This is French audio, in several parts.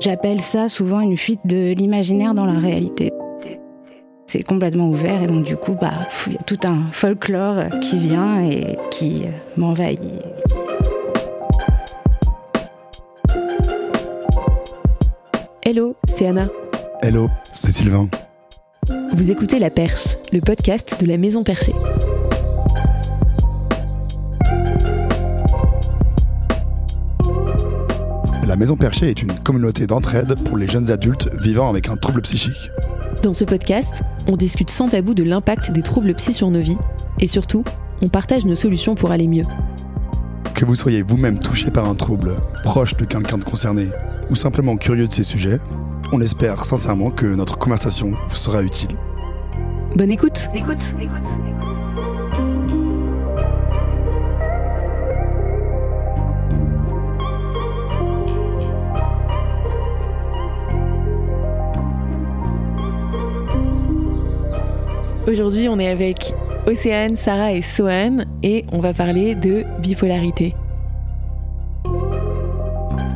J'appelle ça souvent une fuite de l'imaginaire dans la réalité. C'est complètement ouvert et donc du coup, bah, il y a tout un folklore qui vient et qui m'envahit. Hello, c'est Anna. Hello, c'est Sylvain. Vous écoutez La Perche, le podcast de la Maison Perchée. La Maison Perchée est une communauté d'entraide pour les jeunes adultes vivant avec un trouble psychique. Dans ce podcast, on discute sans tabou de l'impact des troubles psy sur nos vies et surtout, on partage nos solutions pour aller mieux. Que vous soyez vous-même touché par un trouble, proche de quelqu'un de concerné ou simplement curieux de ces sujets, on espère sincèrement que notre conversation vous sera utile. Bonne écoute. Écoute, écoute. Aujourd'hui, on est avec Océane, Sarah et Sohan et on va parler de bipolarité.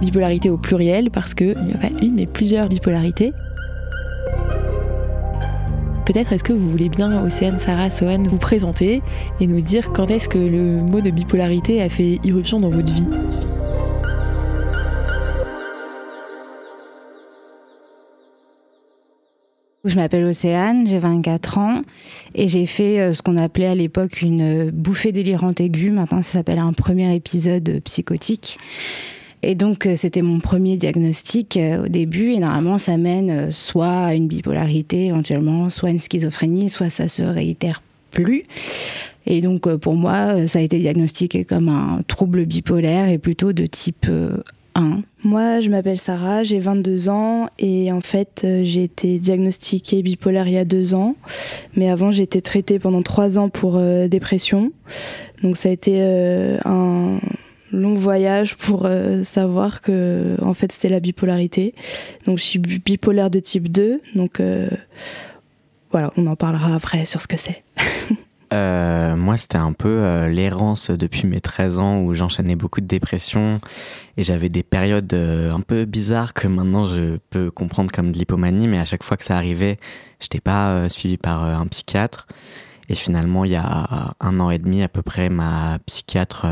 Bipolarité au pluriel parce qu'il n'y a pas une mais plusieurs bipolarités. Peut-être est-ce que vous voulez bien, Océane, Sarah, Sohan, vous présenter et nous dire quand est-ce que le mot de bipolarité a fait irruption dans votre vie? Je m'appelle Océane, j'ai 24 ans et j'ai fait euh, ce qu'on appelait à l'époque une bouffée délirante aiguë. Maintenant, ça s'appelle un premier épisode psychotique. Et donc, euh, c'était mon premier diagnostic euh, au début. Et normalement, ça mène soit à une bipolarité éventuellement, soit à une schizophrénie, soit ça se réitère plus. Et donc, pour moi, ça a été diagnostiqué comme un trouble bipolaire et plutôt de type 1. Moi, je m'appelle Sarah, j'ai 22 ans et en fait, euh, j'ai été diagnostiquée bipolaire il y a deux ans. Mais avant, j'ai été traitée pendant trois ans pour euh, dépression. Donc, ça a été euh, un long voyage pour savoir que en fait, c'était la bipolarité. Donc, je suis bipolaire de type 2. Donc, voilà, on en parlera après sur ce que c'est. Euh, moi, c'était un peu euh, l'errance depuis mes 13 ans où j'enchaînais beaucoup de dépression et j'avais des périodes euh, un peu bizarres que maintenant je peux comprendre comme de l'hypomanie, mais à chaque fois que ça arrivait, j'étais pas suivi par un psychiatre. Et finalement, il y a un an et demi à peu près, ma psychiatre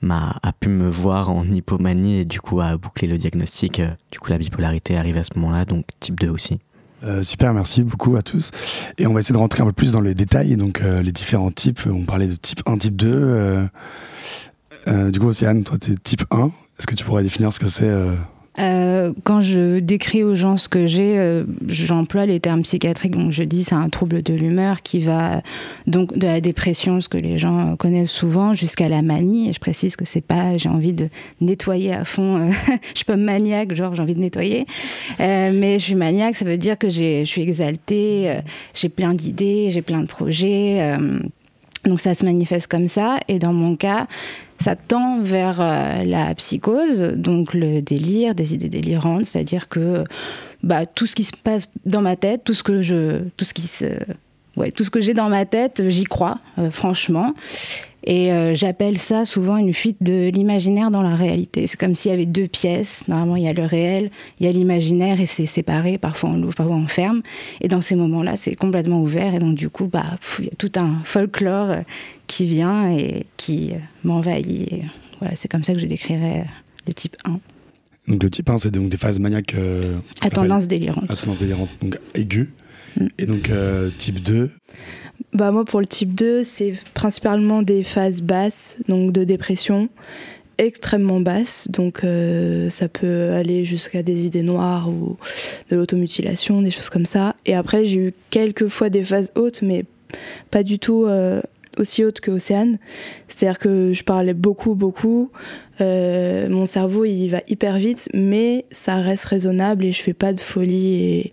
m'a a pu me voir en hypomanie et du coup a bouclé le diagnostic. Du coup, la bipolarité arrive à ce moment-là, donc type 2 aussi. Euh, super, merci beaucoup à tous. Et on va essayer de rentrer un peu plus dans les détails, donc euh, les différents types. On parlait de type 1, type 2. Euh, du coup, Océane, toi, tu es type 1. Est-ce que tu pourrais définir ce que c'est euh, quand je décris aux gens ce que j'ai, euh, j'emploie les termes psychiatriques. Donc je dis c'est un trouble de l'humeur qui va donc de la dépression, ce que les gens connaissent souvent, jusqu'à la manie. Et je précise que c'est pas j'ai envie de nettoyer à fond. je suis pas maniaque, genre j'ai envie de nettoyer, euh, mais je suis maniaque. Ça veut dire que j'ai, je suis exaltée, j'ai plein d'idées, j'ai plein de projets. Donc ça se manifeste comme ça. Et dans mon cas, ça tend vers euh, la psychose, donc le délire, des idées délirantes, c'est-à-dire que bah, tout ce qui se passe dans ma tête, tout ce que je, tout ce qui se, ouais, tout ce que j'ai dans ma tête, j'y crois, euh, franchement. Et euh, j'appelle ça souvent une fuite de l'imaginaire dans la réalité. C'est comme s'il y avait deux pièces. Normalement, il y a le réel, il y a l'imaginaire et c'est séparé. Parfois on l'ouvre, parfois on ferme. Et dans ces moments-là, c'est complètement ouvert. Et donc, du coup, bah, il y a tout un folklore qui vient et qui m'envahit. Voilà, c'est comme ça que je décrirais le type 1. Donc le type 1, c'est donc des phases maniaques... à tendance délirante. À tendance délirante, donc aiguë. Mm. Et donc euh, type 2 bah moi pour le type 2, c'est principalement des phases basses, donc de dépression, extrêmement basses, donc euh, ça peut aller jusqu'à des idées noires ou de l'automutilation, des choses comme ça. Et après j'ai eu quelques fois des phases hautes, mais pas du tout euh, aussi hautes que Océane. C'est-à-dire que je parlais beaucoup, beaucoup. mon cerveau il va hyper vite, mais ça reste raisonnable et je fais pas de folie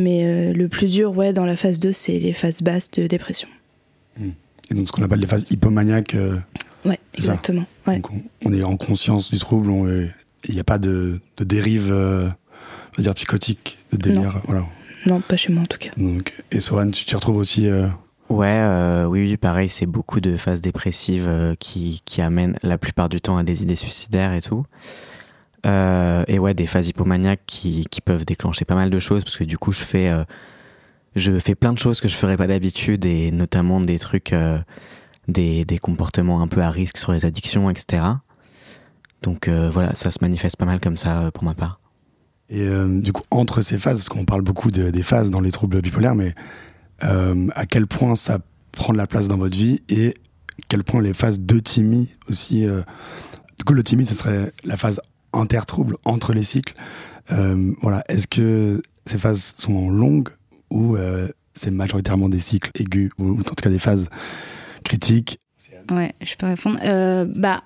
mais euh, le plus dur, ouais, dans la phase 2, c'est les phases basses de dépression. Hmm. Et donc ce qu'on appelle les phases hypomaniaques. Euh, ouais, exactement. Donc on, est en conscience du trouble, il n'y a pas de, de dérive, euh, on va dire psychotique, de délire. Non. Voilà. non, pas chez moi en tout cas. Donc, et Sohan, tu t'y retrouves aussi Ouais, oui, oui, pareil, c'est beaucoup de phases dépressives qui, qui amènent la plupart du temps à des idées suicidaires et tout. Et ouais, des phases hypomaniaques qui, qui, peuvent déclencher pas mal de choses parce que du coup, je fais, je fais plein de choses que je ferais pas d'habitude et notamment des trucs, des, des, comportements un peu à risque sur les addictions, etc. Donc voilà, ça se manifeste pas mal comme ça pour ma part. Et du coup, entre ces phases, parce qu'on parle beaucoup des phases dans les troubles bipolaires, mais à quel point ça prend de la place dans votre vie et quel point les phases de timide aussi. Euh, du coup, le timide, ce serait la phase intertrouble entre les cycles. Euh, voilà, est-ce que ces phases sont longues ou euh, c'est majoritairement des cycles aigus ou, en tout cas des phases critiques? Ouais, je peux répondre. bah,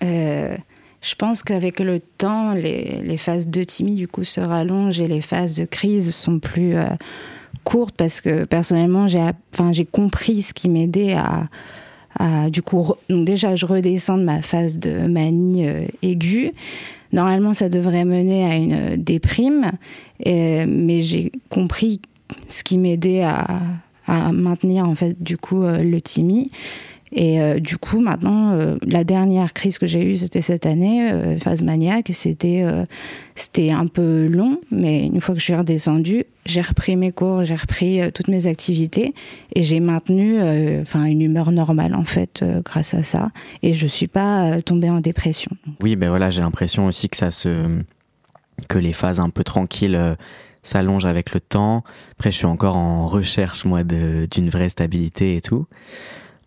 je pense qu'avec le temps, les, les, phases de timide du coup se rallongent et les phases de crise sont plus courtes parce que personnellement, j'ai, enfin, j'ai compris ce qui m'aidait à du coup, donc déjà, je redescends de ma phase de manie euh, aiguë. Normalement, ça devrait mener à une euh, déprime, mais j'ai compris ce qui m'aidait à, maintenir en fait du coup euh, le timi. Et euh, du coup, maintenant, euh, la dernière crise que j'ai eue, c'était cette année, euh, phase maniaque. C'était c'était un peu long, mais une fois que je suis redescendue, j'ai repris mes cours, j'ai repris toutes mes activités et j'ai maintenu enfin une humeur normale en fait grâce à ça. Et je suis pas tombée en dépression. Oui, ben voilà, j'ai l'impression aussi que ça se que les phases un peu tranquilles s'allongent avec le temps. Après, je suis encore en recherche moi d'une vraie stabilité et tout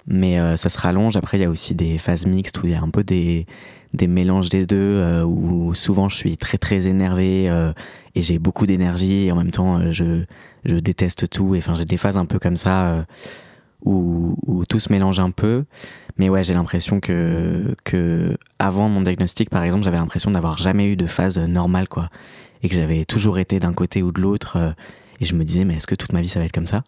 mais euh, ça se rallonge. Après, il y a aussi des phases mixtes où il y a un peu des, des mélanges des deux, euh, où souvent je suis très très énervé euh, et j'ai beaucoup d'énergie et en même temps je, je déteste tout. Enfin, j'ai des phases un peu comme ça où, où tout se mélange un peu. Mais ouais, j'ai l'impression que, que avant mon diagnostic, par exemple, j'avais l'impression d'avoir jamais eu de phase normale, quoi. Et que j'avais toujours été d'un côté ou de l'autre. et je me disais, mais est-ce que toute ma vie ça va être comme ça?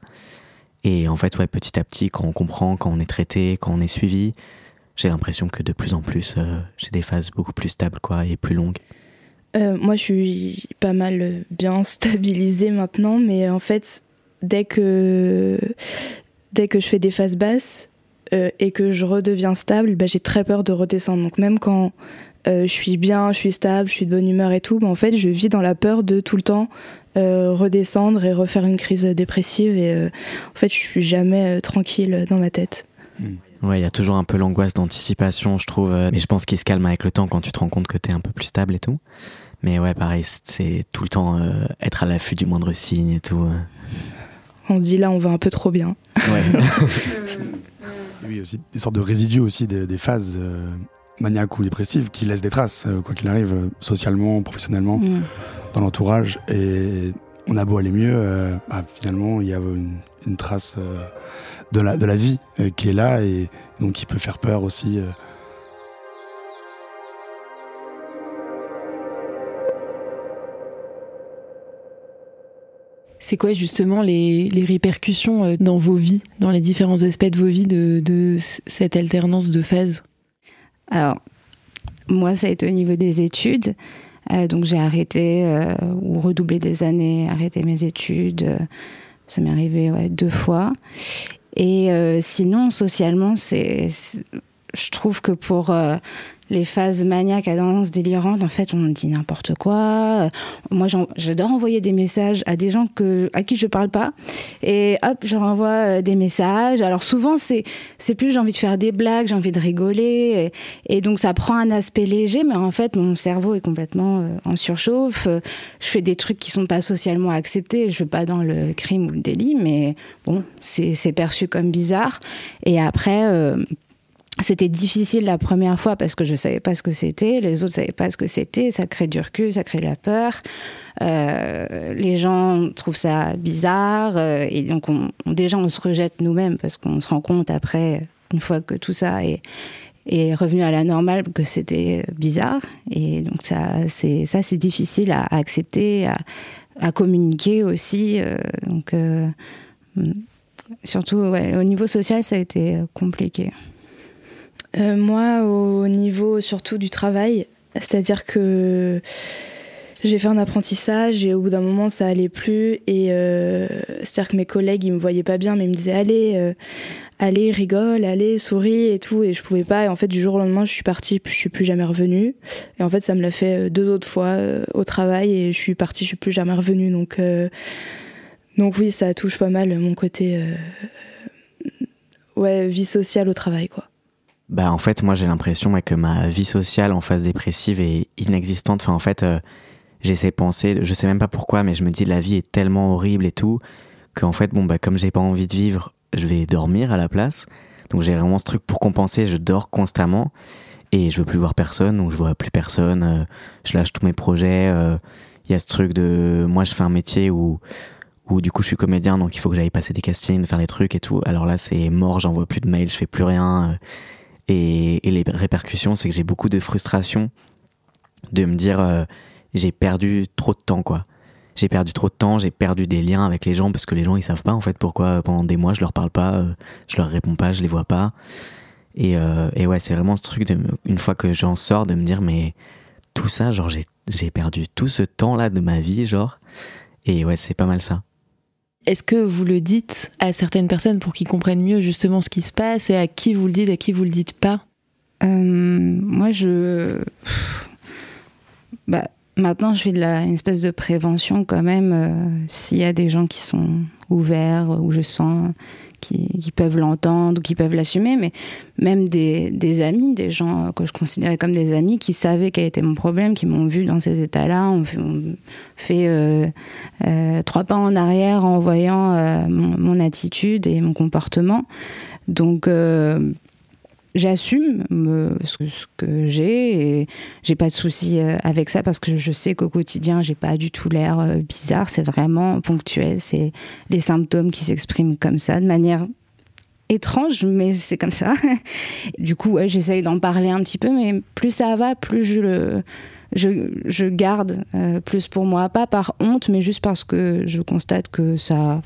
Et en fait, ouais, petit à petit, quand on comprend, quand on est traité, quand on est suivi, j'ai l'impression que de plus en plus, euh, j'ai des phases beaucoup plus stables quoi, et plus longues. Euh, moi, je suis pas mal bien stabilisée maintenant, mais en fait, dès que, dès que je fais des phases basses euh, et que je redeviens stable, bah, j'ai très peur de redescendre. Donc même quand je suis bien, je suis stable, je suis de bonne humeur et tout, bah, en fait, je vis dans la peur de tout le temps euh, redescendre et refaire une crise dépressive. Et euh, en fait, je suis jamais euh, tranquille dans ma tête. Hmm. Ouais, il y a toujours un peu l'angoisse d'anticipation, je trouve. Mais je pense qu'il se calme avec le temps quand tu te rends compte que tu es un peu plus stable et tout. Mais ouais, pareil, c'est tout le temps être à l'affût du moindre signe et tout. On se dit là, on va un peu trop bien. Ouais. oui, aussi des sortes de résidus aussi des, phases maniaques ou dépressives qui laissent des traces, quoi qu'il arrive, socialement, professionnellement. Hmm dans l'entourage et on a beau aller mieux, euh, bah, finalement il y a une, trace euh, de, la, de la vie euh, qui est là et donc qui peut faire peur aussi. C'est quoi justement les, les, répercussions dans vos vies, dans les différents aspects de vos vies de, de cette alternance de phases? Alors, moi, ça a été au niveau des études. Euh, donc j'ai arrêté euh, ou redoublé des années, arrêté mes études. Euh, ça m'est arrivé deux fois. Et sinon, socialement, c'est, je trouve que pour les phases maniaques à tendance délirante, en fait, on dit n'importe quoi. Moi, j'adore envoyer des messages à des gens à qui je parle pas. Et hop, je renvoie euh, des messages. Alors souvent, c'est, plus j'ai envie de faire des blagues, j'ai envie de rigoler. Et, donc, ça prend un aspect léger, mais en fait, mon cerveau est complètement euh, en surchauffe. Je fais des trucs qui sont pas socialement acceptés. Je veux pas dans le crime ou le délit, mais bon, c'est, perçu comme bizarre. Et après, euh, c'était difficile la première fois parce que je savais pas ce que c'était, les autres savaient pas ce que c'était, ça crée du recul, ça crée de la peur. Euh, les gens trouvent ça bizarre euh, et donc on, déjà on se rejette nous-mêmes parce qu'on se rend compte après, une fois que tout ça est, est revenu à la normale, que c'était bizarre et donc ça c'est ça c'est difficile à, accepter, à, communiquer aussi. Euh, donc surtout au niveau social ça a été compliqué. Euh, moi, au niveau surtout du travail, c'est-à-dire que j'ai fait un apprentissage et au bout d'un moment ça allait plus et euh, c'est-à-dire que mes collègues ils me voyaient pas bien mais ils me disaient allez euh, allez, rigole, allez, souris et tout. Et je pouvais pas. Et en fait, du jour au lendemain, je suis partie, je suis plus jamais revenue. Et en fait, ça me l'a fait deux autres fois au travail et je suis partie, je suis plus jamais revenue. Donc, donc oui, ça touche pas mal mon côté, ouais, vie sociale au travail, quoi. Bah en fait, moi j'ai l'impression que ma vie sociale en phase dépressive est inexistante. Enfin en fait, euh, j'essaie de penser, je sais même pas pourquoi, mais je me dis la vie est tellement horrible et tout qu'en fait bon bah comme j'ai pas envie de vivre, je vais dormir à la place. Donc j'ai vraiment ce truc pour compenser, je dors constamment et je veux plus voir personne, donc je vois plus personne. Euh, je lâche tous mes projets. Euh, il y a ce truc de moi je fais un métier où où du coup je suis comédien donc il faut que j'aille passer des castings, faire des trucs et tout. Alors là c'est mort, j'envoie plus de mails, je fais plus rien. Et, les répercussions, c'est que j'ai beaucoup de frustration de me dire euh, j'ai perdu trop de temps, quoi. J'ai perdu trop de temps, j'ai perdu des liens avec les gens parce que les gens ils savent pas en fait pourquoi pendant des mois je leur parle pas, euh, je leur réponds pas, je les vois pas. Et, euh, et ouais, c'est vraiment ce truc de une fois que j'en sors de me dire mais tout ça, genre j'ai perdu tout ce temps là de ma vie, genre. Et ouais, c'est pas mal ça. Est-ce que vous le dites à certaines personnes pour qu'ils comprennent mieux justement ce qui se passe et à qui vous le dites, à qui vous le dites pas? Euh, Moi, je. Bah, maintenant, je fais de une espèce de prévention quand même. Euh, s'il y a des gens qui sont ouverts, où je sens qui, peuvent l'entendre, qui peuvent l'assumer, mais même des, des, amis, des gens que je considérais comme des amis, qui savaient quel était mon problème, qui m'ont vu dans ces états-là, ont, fait euh, euh, trois pas en arrière en voyant euh, mon, mon, attitude et mon comportement. Donc j'assume ce que, j'ai et j'ai pas de souci euh, avec ça parce que je sais qu'au quotidien j'ai pas du tout l'air euh, bizarre. C'est vraiment ponctuel. C'est les symptômes qui s'expriment comme ça de manière étrange mais c'est comme ça. Du coup j'essaye d'en parler un petit peu mais plus ça va plus je le je, garde euh, plus pour moi. Pas par honte mais juste parce que je constate que ça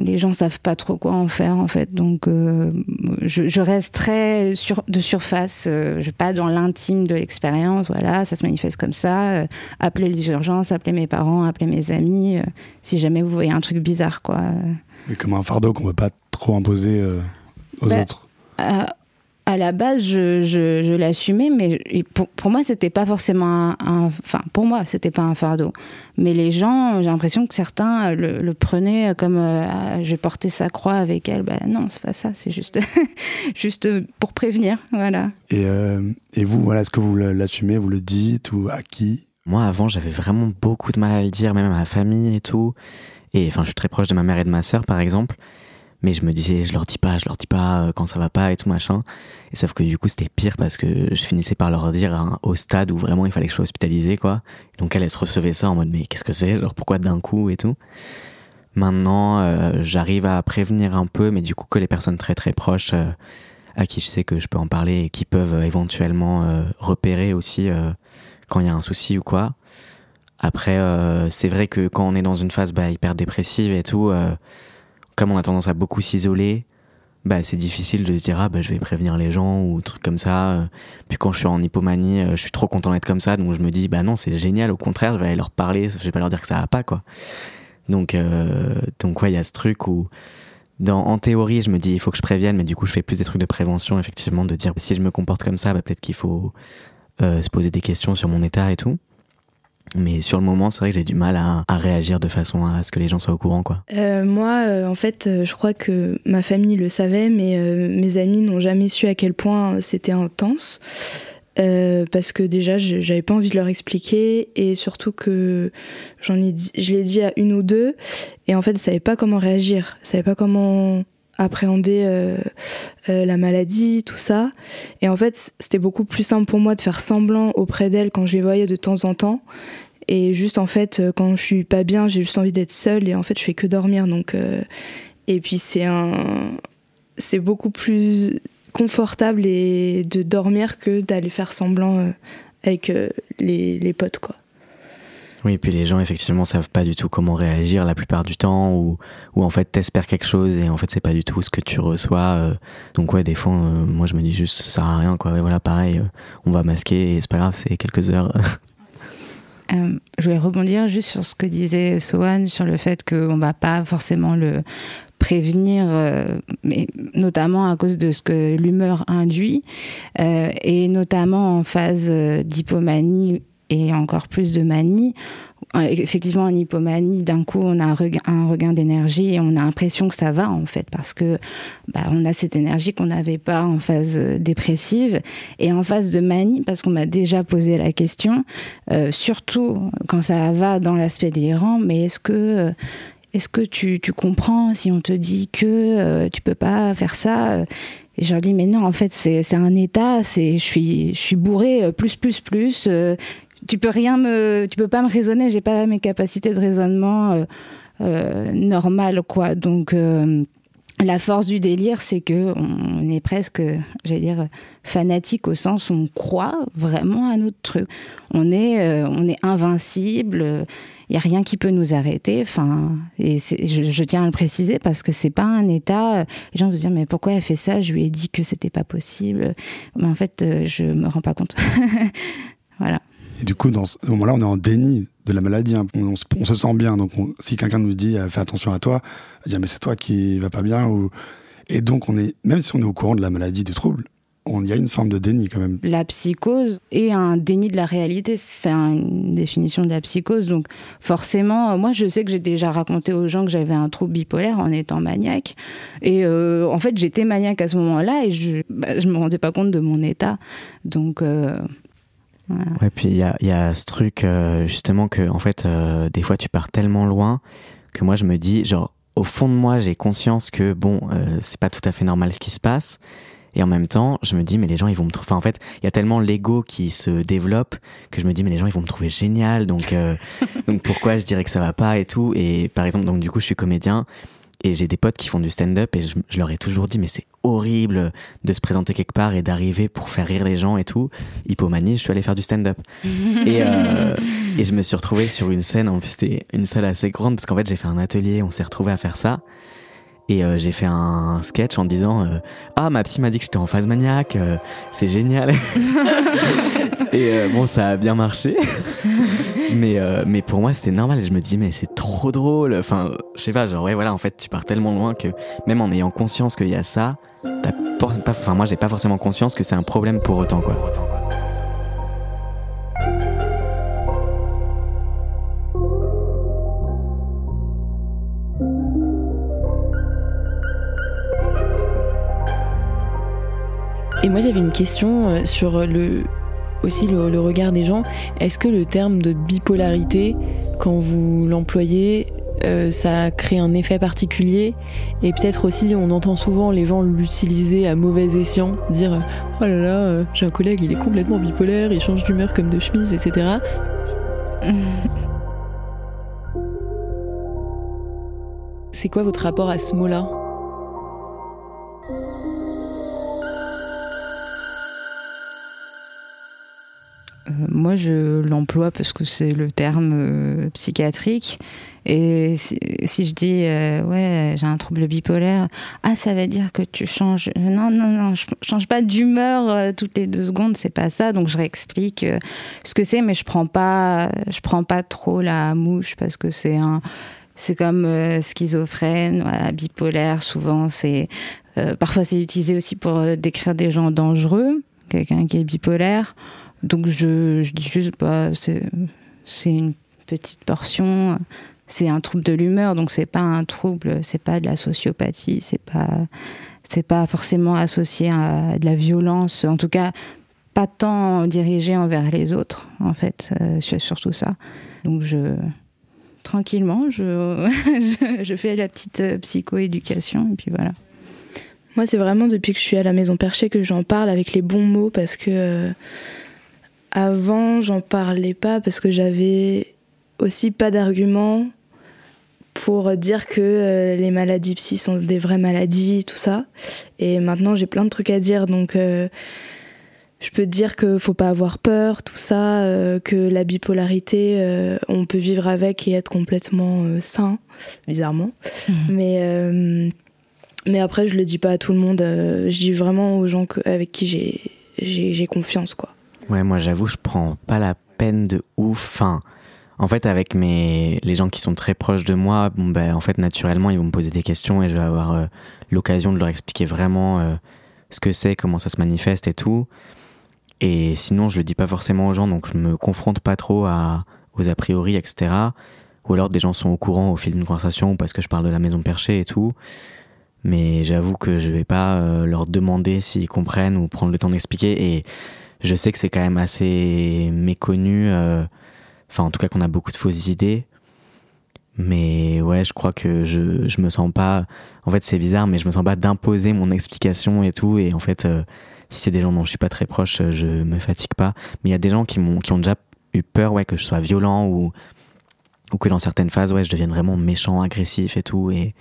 les gens savent pas trop quoi en faire en fait. Donc euh, je, reste très sur, de surface, euh, je pas dans l'intime de l'expérience. Voilà, ça se manifeste comme ça. Euh, appelez les urgences, appelez mes parents, appelez mes amis. si jamais vous voyez un truc bizarre quoi. Mais comme un fardeau qu'on veut pas trop imposer aux bah, autres à la base, je, je, l'assumais, mais pour, pour moi, c'était pas forcément un, Enfin, pour moi, c'était pas un fardeau. Mais les gens, j'ai l'impression que certains le, prenaient comme euh, ah, j'ai porté sa croix avec elle. Ben non, c'est pas ça, c'est juste, juste pour prévenir. Voilà. Et, euh, et vous, voilà, est-ce que vous l'assumez, vous le dites ou à qui? Moi, avant, j'avais vraiment beaucoup de mal à le dire, même à ma famille et tout. Et enfin, je suis très proche de ma mère et de ma sœur, par exemple mais je me disais je leur dis pas je leur dis pas euh, quand ça va pas et tout machin. Et sauf que du coup c'était pire parce que je finissais par leur dire hein, au stade où vraiment il fallait que je sois hospitalisé quoi. Donc elle, se recevait ça en mode mais qu'est-ce que c'est? Genre pourquoi d'un coup et tout? Maintenant euh, j'arrive à prévenir un peu mais du coup que les personnes très très proches euh, à qui je sais que je peux en parler et qui peuvent éventuellement repérer aussi quand il y a un souci ou quoi. Après c'est vrai que quand on est dans une phase bah, hyper dépressive et tout comme on a tendance à beaucoup s'isoler, bah, c'est difficile de se dire ah bah je vais prévenir les gens ou trucs comme ça. Puis quand je suis en hypomanie, euh, je suis trop content d'être comme ça, donc je me dis bah non c'est génial. Au contraire, je vais aller leur parler, je vais pas leur dire que ça va pas quoi. Donc euh, donc ouais il y a ce truc où en théorie je me dis il faut que je prévienne, mais du coup je fais plus des trucs de prévention effectivement de dire si je me comporte comme ça, bah, peut-être qu'il faut euh, se poser des questions sur mon état et tout. Mais sur le moment, c'est vrai que j'ai du mal à, réagir de façon à ce que les gens soient au courant, quoi. Euh, moi, euh, en fait, euh, je crois que ma famille le savait, mais mes amis n'ont jamais su à quel point c'était intense. parce que déjà, j'avais pas envie de leur expliquer et surtout que j'en ai, je l'ai dit à une ou deux et en fait, ils savaient pas comment réagir, ils savaient pas comment appréhender la maladie, tout ça. Et en fait, c'était beaucoup plus simple pour moi de faire semblant auprès d'elles quand je les voyais de temps en temps et juste en fait, euh, quand je suis pas bien, j'ai juste envie d'être seule et en fait, je fais que dormir. Donc, euh, et puis c'est un, c'est beaucoup plus confortable et de dormir que d'aller faire semblant euh, avec les, les potes quoi. Oui, et puis les gens effectivement savent pas du tout comment réagir la plupart du temps, ou, ou en fait t'espères quelque chose et en fait c'est pas du tout ce que tu reçois. donc ouais, des fois, moi je me dis juste ça sert à rien quoi. Et voilà, pareil, on va masquer et c'est pas grave, c'est quelques heures. Euh, je vais rebondir juste sur ce que disait Sohan sur le fait qu'on ne va pas forcément le prévenir, mais notamment à cause de ce que l'humeur induit, et notamment en phase d'hypomanie et encore plus de manie, effectivement en hypomanie, d'un coup on a un regain, d'énergie et on a l'impression que ça va en fait parce que bah, on a cette énergie qu'on n'avait pas en phase dépressive et en phase de manie parce qu'on m'a déjà posé la question, euh, surtout quand ça va dans l'aspect délirant, mais est-ce que est-ce que tu, tu, comprends si on te dit que euh, tu peux pas faire ça et je leur dis mais non en fait c'est un état c'est je suis je suis bourré euh, plus plus plus tu peux rien me, tu peux pas me raisonner. J'ai pas mes capacités de raisonnement euh, euh normales, quoi. Donc euh, la force du délire, c'est que on est presque, j'allais dire, fanatique au sens où on croit vraiment à notre truc. On est, on est invincible. Il y a rien qui peut nous arrêter. Enfin, et je, je, tiens à le préciser parce que c'est pas un état. Les gens vont se dire mais pourquoi elle fait ça? Je lui ai dit que c'était pas possible. Mais en fait, je me rends pas compte. voilà. Et du coup, dans ce moment-là, on est en déni de la maladie. Hein. On, se sent bien. Donc, si quelqu'un nous dit fais attention à toi, on dire mais c'est toi qui va pas bien. Et donc, on est, même si on est au courant de la maladie, du trouble, il y a une forme de déni quand même. La psychose est un déni de la réalité. C'est une définition de la psychose. Donc, forcément, moi, je sais que j'ai déjà raconté aux gens que j'avais un trouble bipolaire en étant maniaque. Et euh, en fait, j'étais maniaque à ce moment-là et je ne bah, me rendais pas compte de mon état. Donc. Euh, Ouais, puis il y a, y a, ce truc euh, justement que en fait euh, des fois tu pars tellement loin que moi je me dis genre au fond de moi j'ai conscience que bon euh, c'est pas tout à fait normal ce qui se passe. Et en même temps je me dis mais les gens ils vont me trouver enfin, en fait il y a tellement l'ego qui se développe que je me dis mais les gens ils vont me trouver génial. Donc donc pourquoi je dirais que ça va pas et tout. Et par exemple donc du coup je suis comédien et j'ai des potes qui font du stand-up et je, leur ai toujours dit, mais c'est horrible de se présenter quelque part et d'arriver pour faire rire les gens et tout. Hypomanie, je suis allé faire du stand-up. et, euh, et je me suis retrouvé sur une scène, en plus c'était une salle assez grande parce qu'en fait j'ai fait un atelier, on s'est retrouvé à faire ça. Et euh, j'ai fait un sketch en disant euh, Ah, ma psy m'a dit que j'étais en phase maniaque, c'est génial. et bon, ça a bien marché. Mais, mais pour moi, c'était normal. Je me dis, mais c'est trop drôle. Enfin, je sais pas, genre, ouais, voilà, en fait, tu pars tellement loin que même en ayant conscience qu'il y a ça, pas, enfin, moi, j'ai pas forcément conscience que c'est un problème pour autant, quoi. Et moi j'avais une question euh, sur le, aussi le, regard des gens. Est-ce que le terme de bipolarité, quand vous l'employez, euh, ça crée un effet particulier? Et peut-être aussi on entend souvent les gens l'utiliser à mauvais escient, dire oh là là euh, j'ai un collègue il est complètement bipolaire, il change d'humeur comme de chemise, etc. C'est quoi votre rapport à ce mot-là? Moi, je l'emploie parce que c'est le terme euh, psychiatrique. Et si, je dis, euh, ouais, j'ai un trouble bipolaire, ah, ça veut dire que tu changes. Non, non, non, je change pas d'humeur toutes les deux secondes, c'est pas ça. Donc, je réexplique ce que c'est, mais je prends pas, je prends pas trop la mouche parce que c'est un. C'est comme schizophrène, bipolaire, souvent, c'est. parfois, c'est utilisé aussi pour décrire des gens dangereux, quelqu'un qui est bipolaire. Donc je, dis juste, bah, c'est une petite portion, c'est un trouble de l'humeur, donc c'est pas un trouble, c'est pas de la sociopathie, c'est pas, pas forcément associé à de la violence, en tout cas pas tant dirigé envers les autres, en fait, euh, surtout ça. Donc je, tranquillement, je, je, fais la petite euh, psychoéducation et puis voilà. Moi, c'est vraiment depuis que je suis à la maison perchée que j'en parle avec les bons mots parce que euh, avant, j'en parlais pas parce que j'avais aussi pas d'arguments pour dire que euh, les maladies psy sont des vraies maladies, tout ça. Et maintenant, j'ai plein de trucs à dire, donc euh, je peux dire que faut pas avoir peur, tout ça, euh, que la bipolarité, on peut vivre avec et être complètement sain, bizarrement. Mhm. Mais mais après, je le dis pas à tout le monde. je dis vraiment aux gens avec qui j'ai j'ai confiance, quoi. Ouais, moi j'avoue, je prends pas la peine de ouf. En fait, avec mes, les gens qui sont très proches de moi, bon, ben, en fait, naturellement, ils vont me poser des questions et je vais avoir euh, l'occasion de leur expliquer vraiment euh, ce que c'est, comment ça se manifeste et tout. Et sinon, je le dis pas forcément aux gens, donc je me confronte pas trop aux a priori, etc. Ou alors des gens sont au courant au fil d'une conversation parce que je parle de la maison perchée et tout. Mais j'avoue que je vais pas euh, leur demander s'ils comprennent ou prendre le temps d'expliquer. Et je sais que c'est quand même assez méconnu. Enfin, en tout cas, qu'on a beaucoup de fausses idées. Mais ouais, je crois que je, je me sens pas. En fait, c'est bizarre, mais je me sens pas d'imposer mon explication et tout. Et en fait, euh, si c'est des gens dont je suis pas très proche, je me fatigue pas. Mais il y a des gens qui, m'ont, qui ont déjà eu peur, ouais, que je sois violent ou, ou que dans certaines phases, ouais, je devienne vraiment méchant, agressif et tout. Et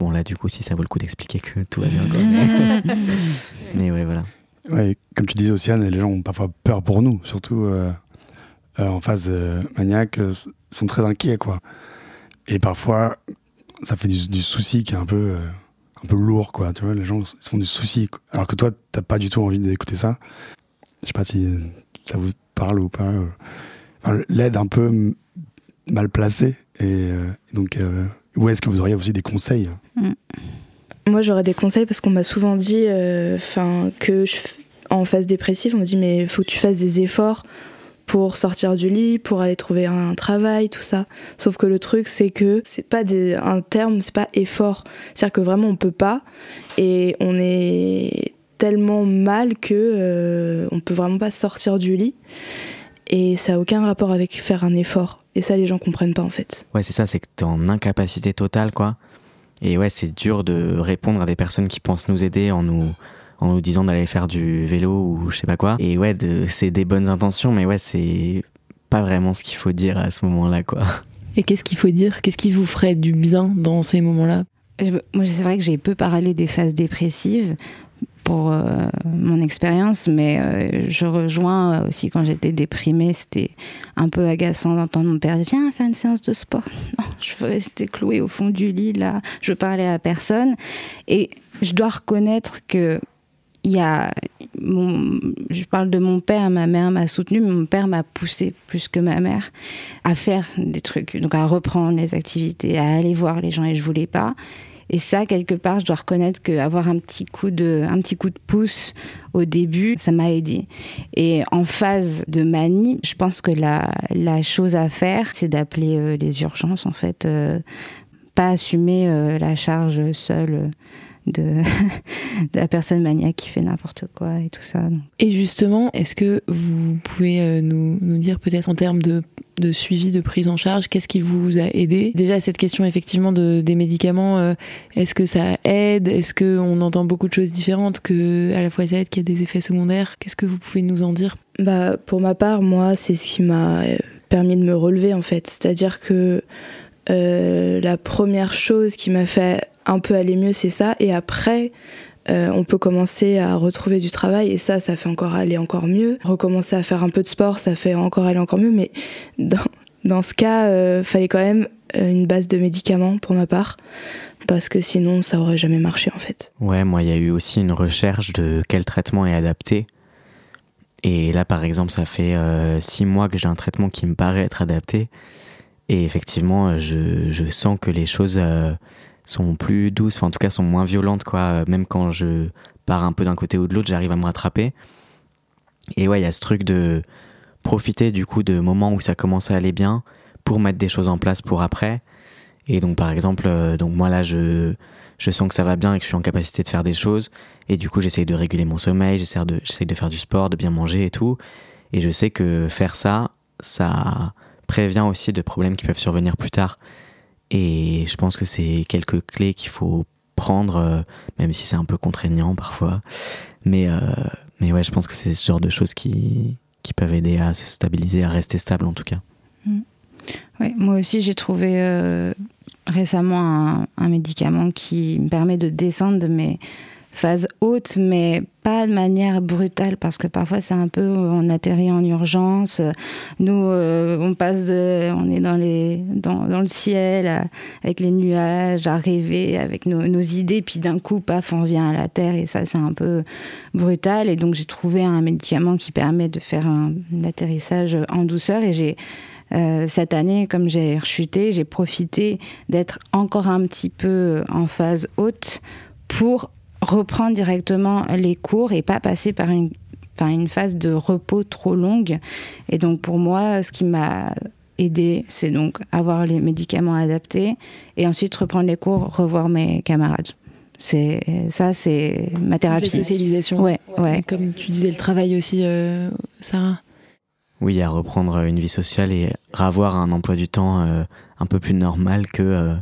bon, là, du coup, si ça vaut le coup d'expliquer que tout va bien. Mais... mais... ouais, voilà. Ouais, comme tu disais, Océane, les gens ont parfois peur pour nous, surtout. Euh, euh, en phase euh, maniaque euh, sont très inquiets, quoi. Et parfois, ça fait du, souci qui est un peu, un peu lourd, quoi. Tu vois, les gens se font du souci. Alors que toi, t'as pas du tout envie d'écouter ça. Je sais pas si ça vous parle ou pas. L'aide un peu mal placée. Et donc, où est-ce que vous auriez aussi des conseils? Mm. Moi, j'aurais des conseils parce qu'on m'a souvent dit, enfin, que en phase dépressive, on me dit mais faut que tu fasses des efforts pour sortir du lit, pour aller trouver un travail, tout ça. Sauf que le truc, c'est que c'est pas un terme, c'est pas effort. C'est-à-dire que vraiment on peut pas et on est tellement mal que euh, peut vraiment pas sortir du lit et ça a aucun rapport avec faire un effort. Et ça, les gens comprennent pas en fait. Ouais, c'est ça, c'est que t'es en incapacité totale, quoi. Et ouais, c'est dur de répondre à des personnes qui pensent nous aider en nous en nous disant d'aller faire du vélo ou je sais pas quoi. Et ouais, c'est des bonnes intentions, mais ouais, c'est pas vraiment ce qu'il faut dire à ce moment-là, quoi. Et qu'est-ce qu'il faut dire? Qu'est-ce qui vous ferait du bien dans ces moments-là? Moi, c'est vrai que j'ai peu parlé des phases dépressives pour euh, mon expérience, mais euh, je rejoins aussi quand j'étais déprimée, c'était un peu agaçant d'entendre mon père dire viens faire une séance de sport. Non, je veux rester clouée au fond du lit là, je parlais à personne et je dois reconnaître que il y a je parle de mon père, ma mère m'a soutenu, mais mon père m'a poussé plus que ma mère à faire des trucs, donc à reprendre les activités, à aller voir les gens et je voulais pas. Et ça, quelque part, je dois reconnaître qu'avoir un petit coup de, un petit coup de pouce au début, ça m'a aidé. Et en phase de manie, je pense que la, la chose à faire, c'est d'appeler euh, les urgences, en fait, euh, pas assumer euh, la charge seule de, la personne maniaque qui fait n'importe quoi et tout ça. Et justement, est-ce que vous pouvez euh, nous, nous dire peut-être en termes de, de, suivi, de prise en charge, qu'est-ce qui vous a aidé? Déjà, cette question effectivement de, des médicaments, euh, est-ce que ça aide? Est-ce qu'on entend beaucoup de choses différentes, que à la fois ça aide, qu'il y a des effets secondaires? Qu'est-ce que vous pouvez nous en dire? Bah, Pour ma part, moi, c'est ce qui m'a euh, permis de me relever en fait. C'est-à-dire que la première chose qui m'a fait un peu aller mieux, c'est ça. Et après, euh, on peut commencer à retrouver du travail et ça, ça fait encore aller encore mieux. Recommencer à faire un peu de sport, ça fait encore aller encore mieux. Mais dans, dans ce cas, euh, fallait quand même euh, une base de médicaments pour ma part parce que sinon, ça aurait jamais marché en fait. Ouais, moi, il y a eu aussi une recherche de quel traitement est adapté. Et là, par exemple, ça fait six mois que j'ai un traitement qui me paraît être adapté. Et effectivement, je, je sens que les choses sont plus douces, en tout cas sont moins violentes, quoi. Même quand je pars un peu d'un côté ou de l'autre, j'arrive à me rattraper. Et ouais, il y a ce truc de profiter du coup de moments où ça commence à aller bien pour mettre des choses en place pour après. Et donc par exemple, euh, donc moi là je je sens que ça va bien et que je suis en capacité de faire des choses et du coup j'essaye de réguler mon sommeil, j'essaie de de faire du sport, de bien manger et tout. Et je sais que faire ça, ça prévient aussi de problèmes qui peuvent survenir plus tard. Et je pense que c'est quelques clés qu'il faut prendre, euh, même si c'est un peu contraignant parfois. Mais, euh, mais ouais, je pense que c'est ce genre de choses qui, qui peuvent aider à se stabiliser, à rester stable en tout cas. Mm. Oui, moi aussi j'ai trouvé euh, récemment un, un, médicament qui me permet de descendre de mes phase haute, mais pas de manière brutale, parce que parfois c'est un peu, on atterrit en urgence. Nous, euh, on passe de, on est dans les, dans, dans, le ciel, euh, avec les nuages, à rêver avec nos, nos idées, puis d'un coup, paf, on vient à la terre, et ça c'est un peu brutal. Et donc j'ai trouvé un médicament qui permet de faire un, un atterrissage en douceur, et j'ai cette année, comme j'ai rechuté, j'ai profité d'être encore un petit peu en phase haute pour reprendre directement les cours et pas passer par une, une phase de repos trop longue. Et donc pour moi, ce qui m'a aidé, c'est donc avoir les médicaments adaptés et ensuite reprendre les cours, revoir mes camarades. C'est ça, c'est ma thérapie. La socialisation. Ouais, ouais. Comme tu disais, le travail aussi, euh, Sarah. Oui, à reprendre une vie sociale et avoir un emploi du temps euh, un peu plus normal que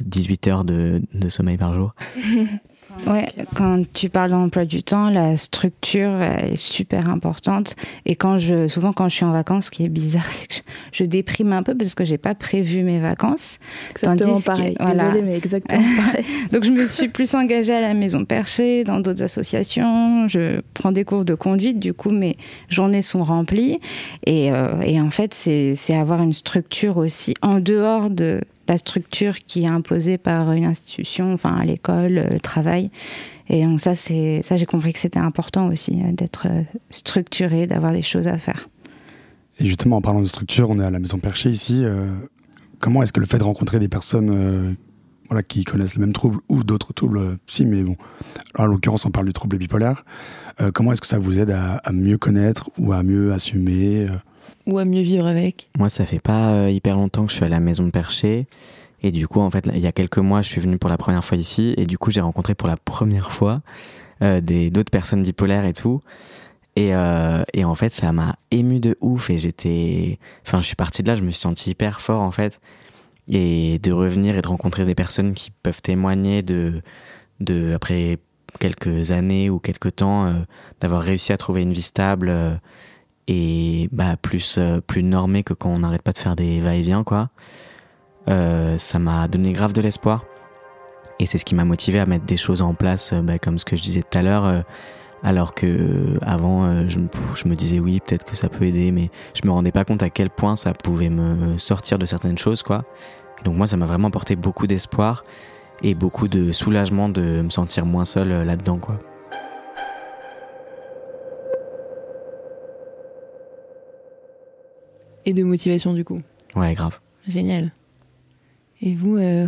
18 euh, heures de, de sommeil par jour. Ouais, quand tu parles d'emploi du temps, la structure est super importante. Et quand je, souvent quand je suis en vacances, ce qui est bizarre, c'est que je, déprime un peu parce que j'ai pas prévu mes vacances. Exactement pareil. Désolée, mais exactement pareil. Donc je me suis plus engagée à la Maison Perchée, dans d'autres associations. Je prends des cours de conduite. Du coup, mes journées sont remplies. Et, euh, et en fait, c'est avoir une structure aussi en dehors de la structure qui est imposée par une institution, enfin à l'école, le travail. Et donc ça, c'est ça, j'ai compris que c'était important aussi euh, d'être euh, structuré, d'avoir des choses à faire. Et justement, en parlant de structure, on est à la Maison Perchée ici. Euh, comment est-ce que le fait de rencontrer des personnes voilà, qui connaissent le même trouble ou d'autres troubles psy, mais bon, en l'occurrence, on parle du trouble bipolaire. comment est-ce que ça vous aide à, mieux connaître ou à mieux assumer ou à mieux vivre avec Moi, ça fait pas euh, hyper longtemps que je suis à la maison de Perché. Et du coup, en fait, il y a quelques mois, je suis venu pour la première fois ici. Et du coup, j'ai rencontré pour la première fois euh, d'autres personnes bipolaires et tout. Et, euh, et en fait, ça m'a ému de ouf. Et j'étais. Enfin, je suis parti de là, je me suis senti hyper fort, en fait. Et de revenir et de rencontrer des personnes qui peuvent témoigner de. de après quelques années ou quelques temps, d'avoir réussi à trouver une vie stable et bah plus euh, plus normé que quand on n'arrête pas de faire des va-et-vient quoi. Euh, ça m'a donné grave de l'espoir et c'est ce qui m'a motivé à mettre des choses en place euh, bah, comme ce que je disais tout à l'heure alors que avant je, me disais oui peut-être que ça peut aider mais je me rendais pas compte à quel point ça pouvait me sortir de certaines choses quoi. donc moi ça m'a vraiment apporté beaucoup d'espoir et beaucoup de soulagement de me sentir moins seul là-dedans quoi. Et de motivation du coup. Ouais, grave. Génial. Et vous euh,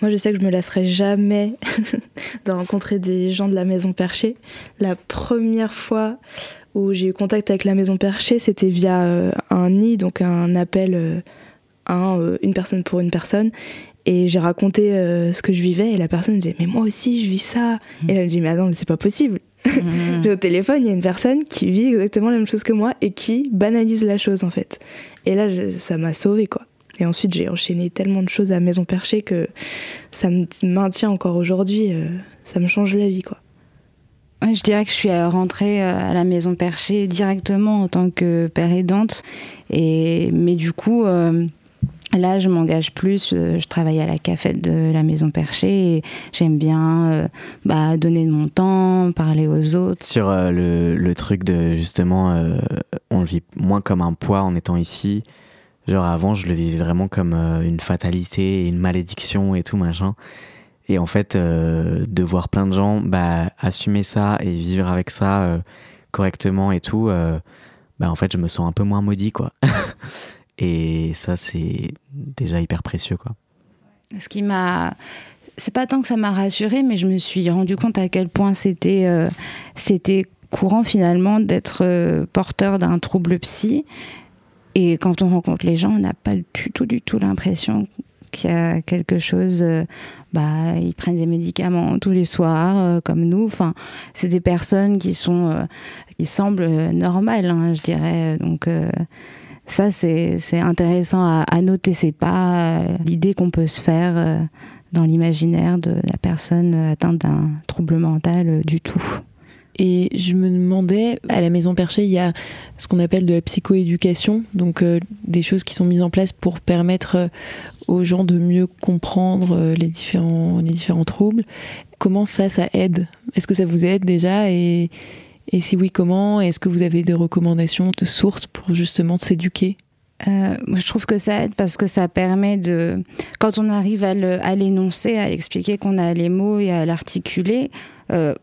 Moi, je sais que je me lasserai jamais de rencontrer des gens de la Maison Perchée. La première fois où j'ai eu contact avec la Maison Perchée, c'était via euh, un nid, donc un appel, euh, à une personne pour une personne. Et j'ai raconté ce que je vivais et la personne me disait mais moi aussi je vis ça. Mmh. Et elle me dit mais attends c'est pas possible. Mmh. au téléphone, il y a une personne qui vit exactement la même chose que moi et qui banalise la chose en fait. Et là, ça m'a sauvé quoi. Et ensuite, j'ai enchaîné tellement de choses à Maison Perchée que ça me maintient encore aujourd'hui. Euh, ça me change la vie quoi. je dirais que je suis rentrée euh, à la Maison Perchée directement en tant que père aidante. Et, mais du coup, euh, Là, je m'engage plus. Euh, je travaille à la cafette de la Maison Perchée et j'aime bien euh, bah, donner de mon temps, parler aux autres. Sur euh, le, truc de justement, on le vit moins comme un poids en étant ici. Genre avant, je le vivais vraiment comme une fatalité, une malédiction et tout machin. Et en fait, de voir plein de gens bah, assumer ça et vivre avec ça correctement et tout, bah en fait, je me sens un peu moins maudit quoi. Et ça, c'est déjà hyper précieux, quoi. Ce qui m'a c'est pas tant que ça m'a rassuré, mais je me suis rendu compte à quel point c'était euh, courant finalement d'être euh, porteur d'un trouble psy. Et quand on rencontre les gens, on n'a pas du tout, du tout l'impression qu'il y a quelque chose. Euh, bah, ils prennent des médicaments tous les soirs, comme nous. Enfin, c'est des personnes qui sont, qui semblent normales, hein, je dirais. Donc ça, c'est intéressant à, noter. C'est pas euh, l'idée qu'on peut se faire euh, dans l'imaginaire de la personne atteinte d'un trouble mental euh, du tout. Et je me demandais, à la Maison Perchée, il y a ce qu'on appelle de la psychoéducation, donc des choses qui sont mises en place pour permettre aux gens de mieux comprendre les différents, les différents troubles. Comment ça, ça aide? Est-ce que ça vous aide déjà? Et si oui, comment? Est-ce que vous avez des recommandations de sources pour justement s'éduquer? Euh, je trouve que ça aide parce que ça permet de, quand on arrive à l'énoncer, à l'expliquer, qu'on a les mots et à l'articuler, euh,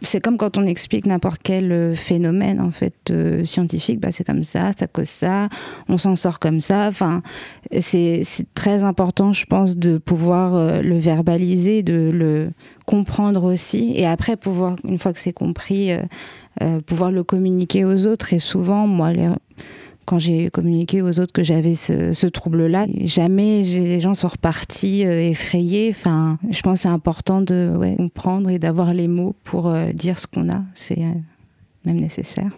c'est comme quand on explique n'importe quel euh, phénomène en fait scientifique, bah, c'est comme ça, ça cause ça, on s'en sort comme ça. Enfin, c'est très important, je pense, de pouvoir le verbaliser, de le comprendre aussi, et après pouvoir, une fois que c'est compris, pouvoir le communiquer aux autres. Et souvent, moi, quand j'ai communiqué aux autres que j'avais ce, trouble-là, jamais les gens sont repartis euh, effrayés. Enfin, je pense c'est important de comprendre et d'avoir les mots pour euh, dire ce qu'on a. C'est euh, même nécessaire.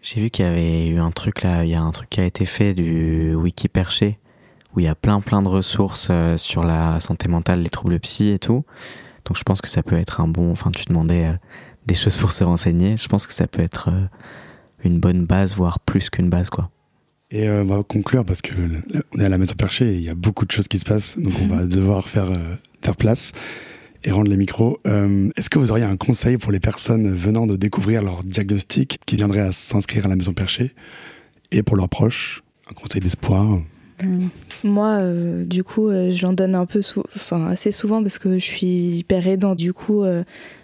J'ai vu qu'il y avait eu un truc là, il y a un truc qui a été fait du wiki perché où il y a plein plein de ressources sur la santé mentale, les troubles psy et tout. Donc je pense que ça peut être un bon. Enfin, tu demandais des choses pour se renseigner. Je pense que ça peut être une bonne base, voire plus qu'une base, quoi. Et euh, on va conclure parce que on est à la maison perchée et il y a beaucoup de choses qui se passent, donc on va devoir faire, euh, faire place et rendre les micros. Euh, est-ce que vous auriez un conseil pour les personnes venant de découvrir leur diagnostic qui viendraient à s'inscrire à la maison perchée et pour leurs proches Un conseil d'espoir? Mmh. Moi, du coup, j'en donne un peu, enfin assez souvent parce que je suis hyper aidant. Du coup,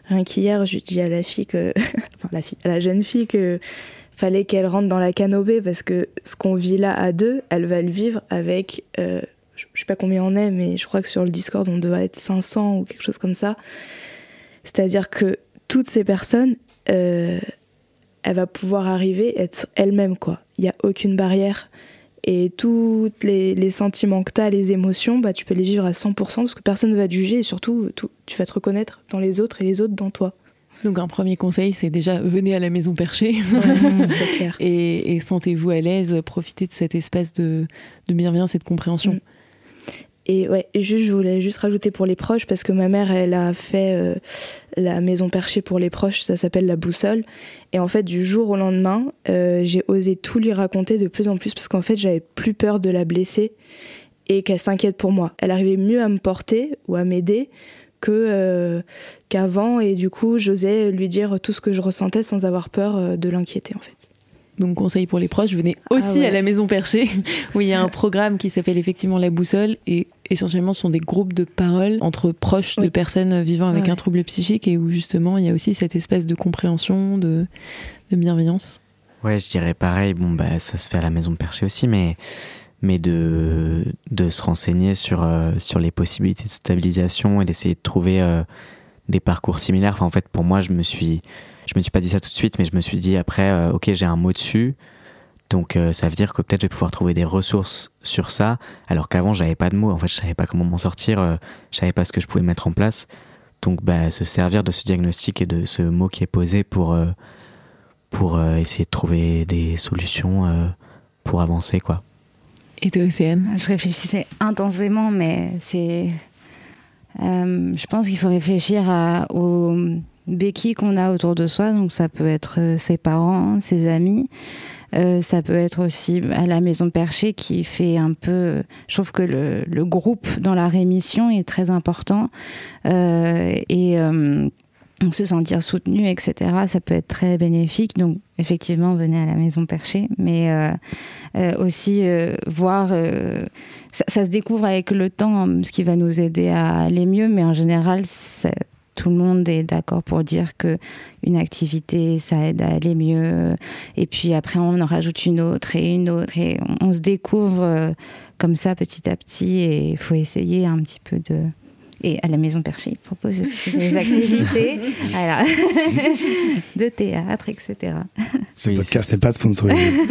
rien qu'hier, je dis à la fille que, enfin la, fille, la jeune fille que fallait qu'elle rentre dans la canopée parce que ce qu'on vit là à deux, elle va le vivre avec, euh, je sais pas combien on est, mais je crois que sur le Discord on doit être 500 ou quelque chose comme ça. C'est-à-dire que toutes ces personnes, euh, elle va pouvoir arriver être elle-même quoi. Il n'y a aucune barrière et tous les, sentiments que tu as, les émotions, bah tu peux les vivre à 100% parce que personne ne va te juger et surtout tu vas te reconnaître dans les autres et les autres dans toi. Donc un premier conseil, c'est déjà venez à la maison perchée et, sentez-vous à l'aise, profitez de cet espace de, bienveillance et de compréhension. Mm. Et ouais, juste, je voulais juste rajouter pour les proches, parce que ma mère, elle a fait euh, la maison perchée pour les proches, ça s'appelle la boussole. Et en fait, du jour au lendemain, euh, j'ai osé tout lui raconter de plus en plus, parce qu'en fait, j'avais plus peur de la blesser et qu'elle s'inquiète pour moi. Elle arrivait mieux à me porter ou à m'aider que euh, qu'avant et du coup j'osais lui dire tout ce que je ressentais sans avoir peur de l'inquiéter en fait. Donc conseil pour les proches, venez ah aussi à la Maison Perchée où il y a un programme qui s'appelle effectivement La Boussole et essentiellement ce sont des groupes de parole entre proches de personnes vivant avec un trouble psychique et où justement il y a aussi cette espèce de compréhension, de, de bienveillance. Ouais, je dirais pareil. Bon bah ça se fait à la Maison Perchée aussi, mais mais de, de se renseigner sur, euh, sur les possibilités de stabilisation et d'essayer de trouver euh, des parcours similaires. Enfin, en fait, pour moi, je me suis, je me suis pas dit ça tout de suite, mais je me suis dit après, euh, ok, j'ai un mot dessus, donc ça veut dire que peut-être je vais pouvoir trouver des ressources sur ça, alors qu'avant j'avais pas de mots. En fait, je savais pas comment m'en sortir, je savais pas ce que je pouvais mettre en place. Donc, bah, se servir de ce diagnostic et de ce mot qui est posé pour pour essayer de trouver des solutions pour avancer, quoi. Et toi, Océane? Je réfléchissais intensément, mais c'est. Euh, je pense qu'il faut réfléchir à, aux béquilles qu'on a autour de soi. Donc, ça peut être euh, ses parents, ses amis. Euh, ça peut être aussi à la maison perchée qui fait un peu. Je trouve que le, le groupe dans la rémission est très important. Euh, et donc se sentir soutenu, etc., ça peut être très bénéfique. Donc effectivement, venez à la maison perchée, mais aussi voir, ça, se découvre avec le temps, hein, ce qui va nous aider à aller mieux, mais en général, tout le monde est d'accord pour dire que une activité, ça aide à aller mieux. Et puis après, on en rajoute une autre et une autre, et on, on se découvre comme ça petit à petit, et il faut essayer un petit peu de et à la Maison Perchée, ils proposent des activités de théâtre, etc. Ce podcast n'est pas sponsorisé.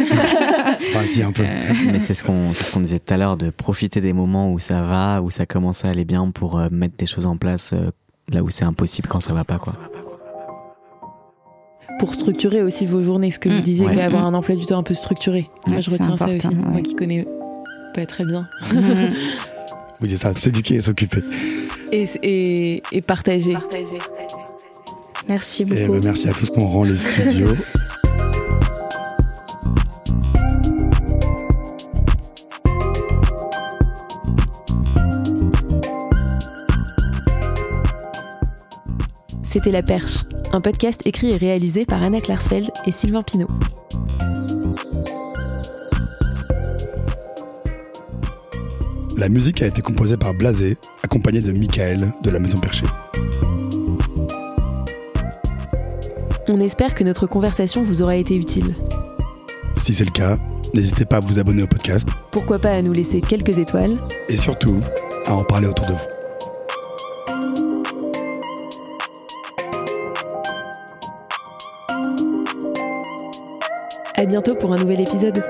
enfin, si, un peu. Euh, mais c'est ce qu'on ce qu'on disait tout à l'heure, de profiter des moments où ça va, où ça commence à aller bien pour euh, mettre des choses en place euh, là où c'est impossible quand ça va pas. quoi pour structurer aussi vos journées, ce que vous mm. disiez, ouais. qu'avoir un emploi du temps un peu structuré. Moi, je retiens ça aussi. Moi qui connais pas très bien. Mm. oui, c'est ça, s'éduquer et s'occuper et, et, partager. Merci beaucoup. Ben, merci à tous. On rend les studios. C'était La Perche, un podcast écrit et réalisé par Anna Klarsfeld et Sylvain Pinault. La musique a été composée par Blasé, accompagné de Michael de la Maison Perchée. On espère que notre conversation vous aura été utile. Si c'est le cas, n'hésitez pas à vous abonner au podcast. Pourquoi pas à nous laisser quelques étoiles. Et surtout, à en parler autour de vous. Bientôt pour un nouvel épisode.